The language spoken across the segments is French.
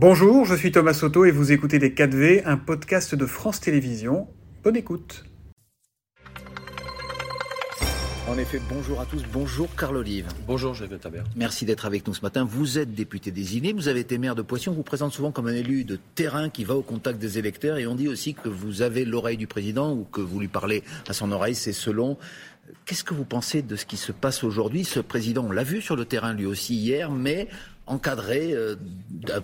Bonjour, je suis Thomas Soto et vous écoutez Les 4V, un podcast de France Télévisions. Bonne écoute. En effet, bonjour à tous. Bonjour Carl Olive. Bonjour Jean-Yves Tabert. Merci d'être avec nous ce matin. Vous êtes député désigné, vous avez été maire de Poissy. On vous présente souvent comme un élu de terrain qui va au contact des électeurs et on dit aussi que vous avez l'oreille du président ou que vous lui parlez à son oreille, c'est selon. Qu'est-ce que vous pensez de ce qui se passe aujourd'hui? Ce président, on l'a vu sur le terrain lui aussi hier, mais encadré euh,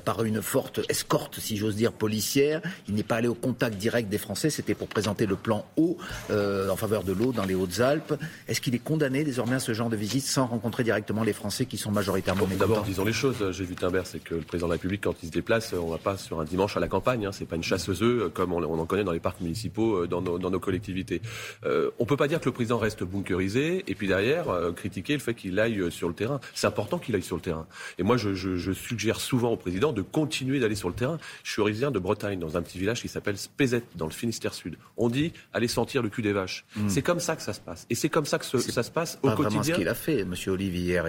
par une forte escorte, si j'ose dire, policière. Il n'est pas allé au contact direct des Français, c'était pour présenter le plan eau euh, en faveur de l'eau dans les Hautes-Alpes. Est-ce qu'il est condamné désormais à ce genre de visite sans rencontrer directement les Français qui sont majoritairement mécontents D'abord, disons les choses, j'ai vu Timbert, c'est que le président de la République, quand il se déplace, on ne va pas sur un dimanche à la campagne, hein, c'est pas une chasse aux œufs comme on, en connaît dans les parcs municipaux, euh, dans nos, dans nos collectivités. Euh, on peut pas dire que le président reste bunkerisé et puis derrière critiquer le fait qu'il aille sur le terrain. C'est important qu'il aille sur le terrain. Et moi, je, je, suggère souvent au président de continuer d'aller sur le terrain. Je suis originaire de Bretagne, dans un petit village qui s'appelle Spézet, dans le Finistère Sud. On dit aller sentir le cul des vaches. Hmm. C'est comme ça que ça se passe. Et c'est comme ça que ça se passe au quotidien. C'est ce qu'il a fait, M. Olivier, hier.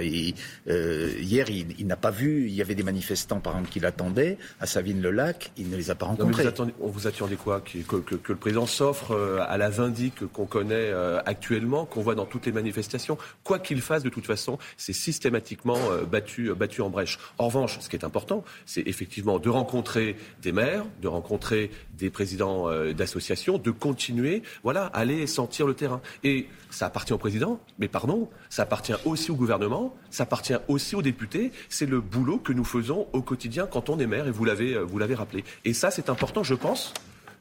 Euh, hier, il, n'a pas vu. Il y avait des manifestants, par exemple, qui l'attendaient à Savine-le-Lac. Il ne les a pas rencontrés. vous on vous attendait quoi? Que, que, le président s'offre euh, à la vindique qu'on connaît euh, actuellement, qu'on voit dans toutes les manifestations. Quoi qu'il fasse, de toute façon, c'est systématiquement battu, battu en brèche revanche, ce qui est important, c'est effectivement de rencontrer des maires, de rencontrer des présidents euh, d'associations, de continuer, voilà, aller sentir le terrain. Et ça appartient au président, mais pardon, ça appartient aussi au gouvernement, ça appartient aussi aux députés. C'est le boulot que nous faisons au quotidien quand on est maire, et vous l'avez, euh, rappelé. Et ça, c'est important, je pense,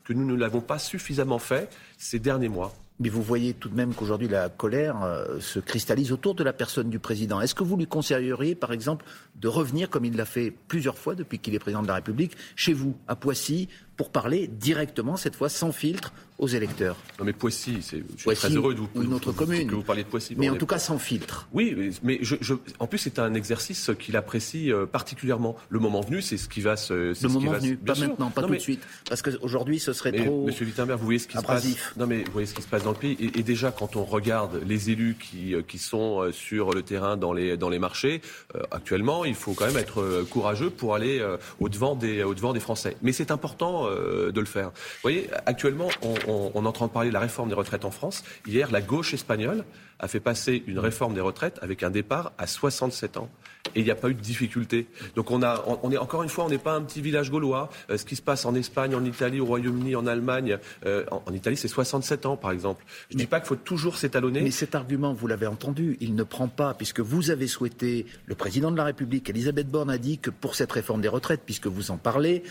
que nous ne l'avons pas suffisamment fait ces derniers mois. Mais vous voyez tout de même qu'aujourd'hui la colère euh, se cristallise autour de la personne du président. Est-ce que vous lui conseilleriez, par exemple, de revenir, comme il l'a fait plusieurs fois depuis qu'il est président de la République, chez vous, à Poissy, pour parler directement, cette fois sans filtre, aux électeurs. Non mais Poissy, je suis très heureux de vous, une autre commune. que vous parliez de Poissy. Mais en tout cas sans filtre. Oui, mais je, je, en plus c'est un exercice qu'il apprécie euh, particulièrement. Le moment venu, c'est ce qui va se. Le moment venu, pas maintenant, pas tout de suite, parce qu'aujourd'hui ce serait trop. Monsieur Wittenberg, vous voyez ce qui se passe. Non mais vous voyez ce qui se passe dans le pays. Et, déjà quand on regarde les élus qui, euh, qui sont euh, sur le terrain dans les dans les marchés, actuellement, il faut quand même être courageux pour aller au devant des au devant des Français. Mais c'est important de le faire. Vous voyez, actuellement, on, on, on, est en train de parler de la réforme des retraites en France. Hier, la gauche espagnole a fait passer une réforme des retraites avec un départ à 67 ans. Et il n'y a pas eu de difficulté. Donc on a, on est encore une fois, on n'est pas un petit village gaulois. Euh, ce qui se passe en Espagne, en Italie, au Royaume-Uni, en Allemagne, euh, en, Italie, c'est 67 ans, par exemple. Je ne dis pas qu'il faut toujours s'étalonner. Mais cet argument, vous l'avez entendu, il ne prend pas, puisque vous avez souhaité, le président de la République, Elisabeth Borne, a dit que pour cette réforme des retraites, puisque vous en parlez,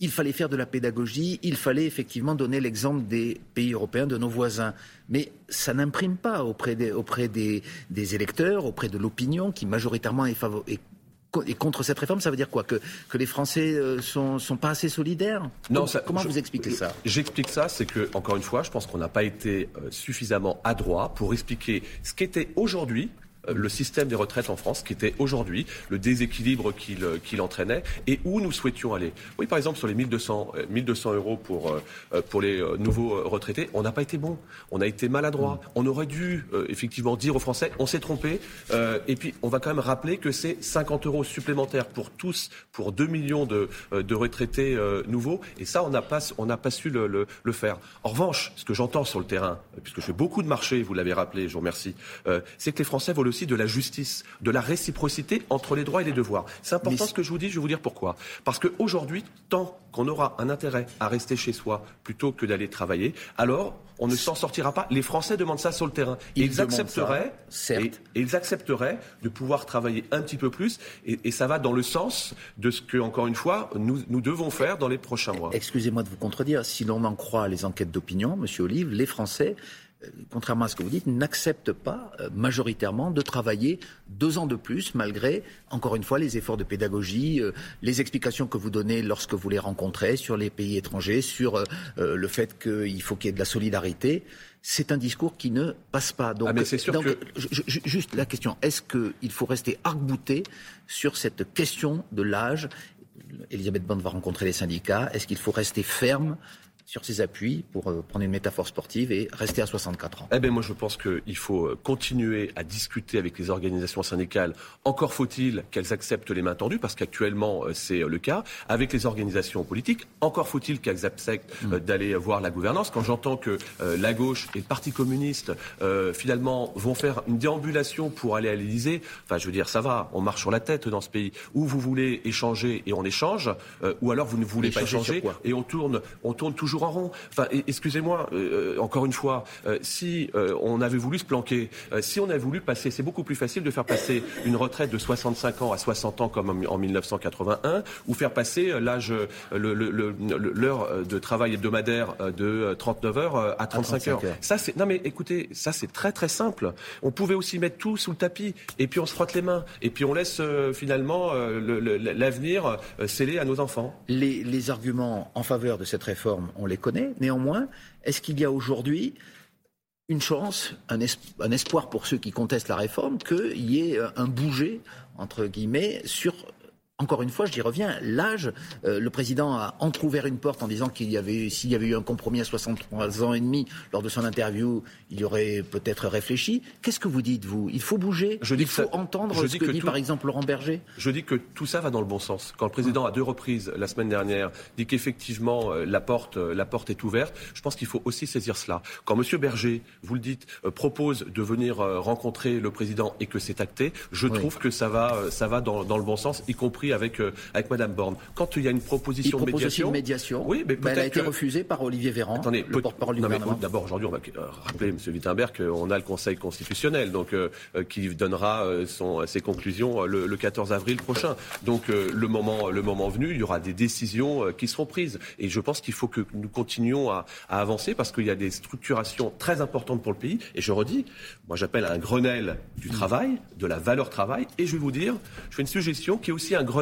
il fallait faire de la pédagogie, il fallait effectivement donner l'exemple des pays européens, de nos voisins. Mais ça n'imprime pas auprès, des, auprès des, électeurs, auprès de l'opinion qui majoritairement est, contre cette réforme, ça veut dire quoi? Que, que les Français ne euh, sont, sont, pas assez solidaires? Non, comment vous expliquez ça? J'explique ça, c'est que encore une fois, je pense qu'on n'a pas été euh, suffisamment adroit pour expliquer ce qu'était aujourd'hui le système des retraites en France, qui était aujourd'hui le déséquilibre qu'il euh, entraînait et où nous souhaitions aller. Oui, par exemple, sur les 1200, 1200 euh, euros pour, pour les nouveaux retraités, on n'a pas été bon. On a été maladroit. On aurait dû effectivement dire aux Français, on s'est trompé. et puis, on va quand même rappeler que c'est 50 euros supplémentaires pour tous, pour 2 millions de, de retraités nouveaux. Et ça, on n'a pas, on pas su le, le, le, faire. En revanche, ce que j'entends sur le terrain, puisque je fais beaucoup de marchés, vous l'avez rappelé, je vous remercie, c'est que les Français veulent aussi de la justice, de la réciprocité entre les droits et les devoirs. C'est important ce que je vous dis, je vais vous dire pourquoi. Parce qu'aujourd'hui, tant qu'on aura un intérêt à rester chez soi plutôt que d'aller travailler, alors on ne s'en sortira pas. Les Français demandent ça sur le terrain. Ils, accepteraient, certes. Et, ils accepteraient de pouvoir travailler un petit peu plus, et, ça va dans le sens de ce que, encore une fois, nous, nous devons faire dans les prochains mois. Excusez-moi de vous contredire. Si l'on en croit les enquêtes d'opinion, Monsieur Olive, les Français contrairement à ce que vous dites, n'acceptent pas euh, majoritairement de travailler deux ans de plus, malgré, encore une fois, les efforts de pédagogie, euh, les explications que vous donnez lorsque vous les rencontrez sur les pays étrangers, sur le fait qu'il faut qu'il y ait de la solidarité. C'est un discours qui ne passe pas. Donc, ah sûr que... juste la question, est-ce qu'il faut rester arc-bouté sur cette question de l'âge? Elisabeth Bond va rencontrer les syndicats. Est-ce qu'il faut rester ferme sur ses appuis, pour euh, prendre une métaphore sportive, et rester à 64 ans Eh bien, moi, je pense qu'il faut euh, continuer à discuter avec les organisations syndicales. Encore faut-il qu'elles acceptent les mains tendues, parce qu'actuellement, euh, c'est le cas. Avec les organisations politiques, encore faut-il qu'elles acceptent mm. d'aller voir la gouvernance. Quand j'entends que la gauche et le Parti communiste, finalement, vont faire une déambulation pour aller à l'Élysée, enfin, je veux dire, ça va, on marche sur la tête dans ce pays. Où vous voulez échanger et on échange, ou alors vous ne voulez pas échanger et on tourne, on tourne toujours en rond. Enfin, excusez-moi, euh, encore une fois, euh, si euh, on avait voulu se planquer, si on avait voulu passer, c'est beaucoup plus facile de faire passer une retraite de 65 ans à 60 ans comme en 1981, ou faire passer l'âge, l'heure de travail hebdomadaire de 39 heures à 35, heures. Ça, c'est non mais écoutez, ça c'est très très simple. On pouvait aussi mettre tout sous le tapis et puis on se frotte les mains et puis on laisse finalement l'avenir scellé à nos enfants. Les, les arguments en faveur de cette réforme, on les connaît. Néanmoins, est-ce qu'il y a aujourd'hui une chance, un, espoir pour ceux qui contestent la réforme, qu'il y ait un bouger, entre guillemets, sur encore une fois, j'y reviens, l'âge, euh, le président a entrouvert une porte en disant qu'il y avait, s'il y avait eu un compromis à 63 ans et demi lors de son interview, il y aurait peut-être réfléchi. Qu'est-ce que vous dites, vous? Il faut bouger Il faut entendre ce que, dit par exemple Laurent Berger Je dis que tout ça va dans le bon sens. Quand le président, à deux reprises, la semaine dernière, dit qu'effectivement euh, la, porte, euh, la porte est ouverte, je pense qu'il faut aussi saisir cela. Quand M. Berger, vous le dites, propose de venir rencontrer le président et que c'est acté, je trouve que ça va, ça va dans, dans le bon sens, y compris avec, euh, avec Mme Borne. Quand il y a une proposition de médiation. Une médiation. Oui, mais elle a été refusée par Olivier Véran, Attendez, le porte-parole du gouvernement. D'abord, aujourd'hui, on va euh, rappeler, M. Wittenberg, qu'on a le Conseil constitutionnel, donc euh, qui donnera son, ses conclusions le, 14 avril prochain. Donc, le, moment, le moment venu, il y aura des décisions qui seront prises. Et je pense qu'il faut que nous continuions à, à avancer parce qu'il y a des structurations très importantes pour le pays. Et je redis, moi j'appelle un Grenelle du travail, de la valeur travail. Et je vais vous dire, je fais une suggestion qui est aussi un Grenelle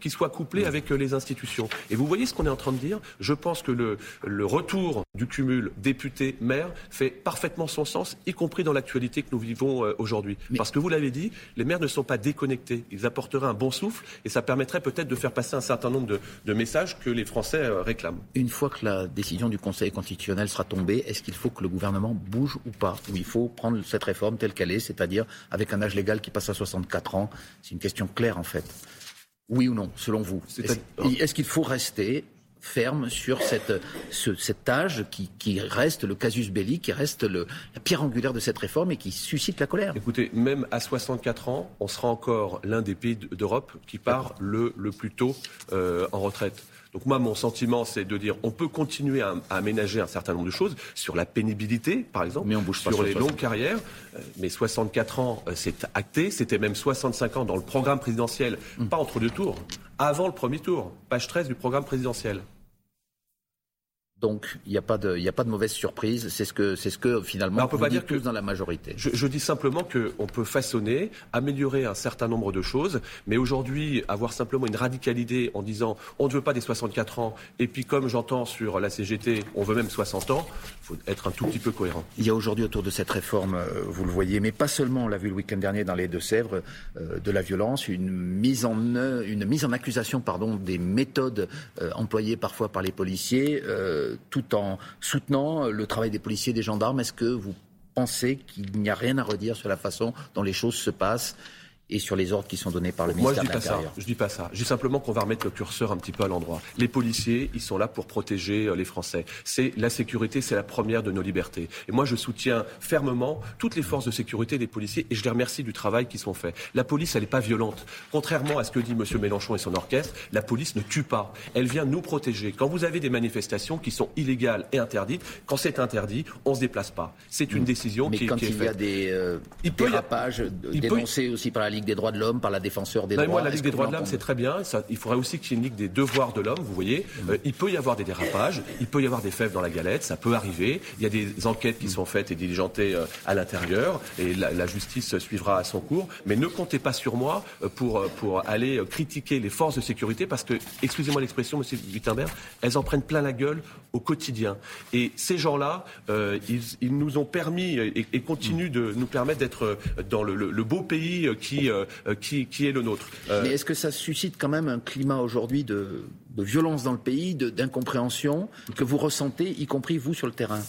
qui soit couplé avec euh, les institutions. Et vous voyez ce qu'on est en train de dire? Je pense que le, le retour du cumul député-maire fait parfaitement son sens, y compris dans l'actualité que nous vivons euh, aujourd'hui. Parce que vous l'avez dit, les maires ne sont pas déconnectés. Ils apporteraient un bon souffle et ça permettrait peut-être de faire passer un certain nombre de, de messages que les Français euh, réclament. Une fois que la décision du Conseil constitutionnel sera tombée, est-ce qu'il faut que le gouvernement bouge ou pas? Ou il faut prendre cette réforme telle qu'elle est, c'est-à-dire avec un âge légal qui passe à 64 ans? C'est une question claire en fait. Oui ou non, selon vous Est-ce qu'il faut rester ferme sur cette, cet âge qui, reste le casus belli, qui reste le, la pierre angulaire de cette réforme et qui suscite la colère? Écoutez, même à 64 ans, on sera encore l'un des pays d'Europe qui part le, le plus tôt euh, en retraite. Donc moi, mon sentiment, c'est de dire on peut continuer à, aménager un certain nombre de choses sur la pénibilité, par exemple, sur, les longues carrières. Euh, mais 64 ans, euh, c'est acté. C'était même 65 ans dans le programme présidentiel, hmm. pas entre deux tours, avant le premier tour, page 13 du programme présidentiel. Donc il n'y a pas de, a pas de mauvaise surprise. C'est ce que, c'est ce que finalement on peut pas dire que dans la majorité. Je, dis simplement qu'on peut façonner, améliorer un certain nombre de choses, mais aujourd'hui avoir simplement une radicalité en disant on ne veut pas des 64 ans et puis comme j'entends sur la CGT, on veut même 60 ans, il faut être un tout petit peu cohérent. Il y a aujourd'hui autour de cette réforme, euh, vous le voyez, mais pas seulement, on l'a vu le week-end dernier dans les Deux-Sèvres, euh, de la violence, une mise en une mise en accusation, pardon, des méthodes euh, employées parfois par les policiers tout en soutenant le travail des policiers et des gendarmes. Est-ce que vous pensez qu'il n'y a rien à redire sur la façon dont les choses se passent et sur les ordres qui sont donnés par le ministère Moi, je dis pas ça. Je dis pas ça. Je dis simplement qu'on va remettre le curseur un petit peu à l'endroit. Les policiers, ils sont là pour protéger euh, les Français. C'est la sécurité, c'est la première de nos libertés. Et moi, je soutiens fermement toutes les forces de sécurité des policiers et je les remercie du travail qu'ils sont faits. La police, elle n'est pas violente. Contrairement à ce que dit M. Mélenchon et son orchestre, la police ne tue pas. Elle vient nous protéger. Quand vous avez des manifestations qui sont illégales et interdites, quand c'est interdit, on se déplace pas. C'est une décision qui, quand est, il y a des euh, dérapages dénoncés aussi par la des droits de l'homme, par la défenseur des droits. Moi, la Ligue des droits de l'homme, c'est très bien. il faudrait aussi qu'il y ait une Ligue des devoirs de l'homme, vous voyez. Mm. Euh, il peut y avoir des dérapages, il peut y avoir des fèves dans la galette, ça peut arriver. Il y a des enquêtes qui mm. sont faites et diligentées euh, à l'intérieur, et la, justice suivra à son cours. Mais ne comptez pas sur moi euh, pour, pour aller critiquer les forces de sécurité, parce que, excusez-moi l'expression, monsieur Wittenberg, elles en prennent plein la gueule au quotidien. Et ces gens-là, ils, nous ont permis et, continuent de nous permettre d'être dans le, le beau pays qui qui, qui, qui est le nôtre. Mais est-ce que ça suscite quand même un climat aujourd'hui de violence dans le pays, d'incompréhension que vous ressentez, y compris vous sur le terrain?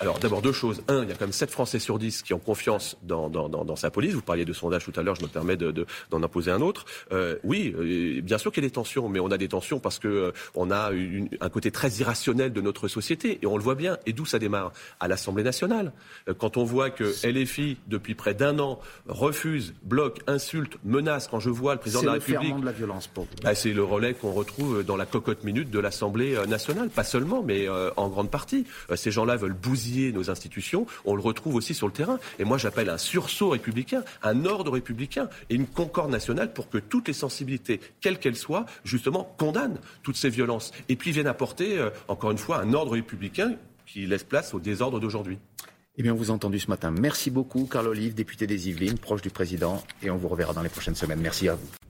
Alors d'abord deux choses. Un, il y a quand même 7 Français sur 10 qui ont confiance dans, dans, dans, dans sa police. Vous parliez de sondage tout à l'heure, je me permets d'en de, d'en imposer un autre. Euh, oui, euh, bien sûr qu'il y a des tensions, mais on a des tensions parce que euh, on a une, un côté très irrationnel de notre société et on le voit bien. Et d'où ça démarre? À l'Assemblée nationale. Euh, quand on voit que LFI, depuis près d'un an, refuse, bloque, insulte, menace, quand je vois le président de la République... C'est de la violence pour bah, C'est le relais qu'on retrouve dans la cocotte minute de l'Assemblée nationale. Pas seulement, mais en grande partie. ces gens-là veulent nos institutions, on le retrouve aussi sur le terrain. Et moi, j'appelle un sursaut républicain, un ordre républicain et une concorde nationale pour que toutes les sensibilités, quelles qu'elles soient, justement, condamnent toutes ces violences. Et puis viennent apporter, euh, encore une fois, un ordre républicain qui laisse place au désordre d'aujourd'hui. Eh bien, on vous a entendu ce matin. Merci beaucoup, Carl Olive, député des Yvelines, proche du président, et on vous reverra dans les prochaines semaines. Merci à vous.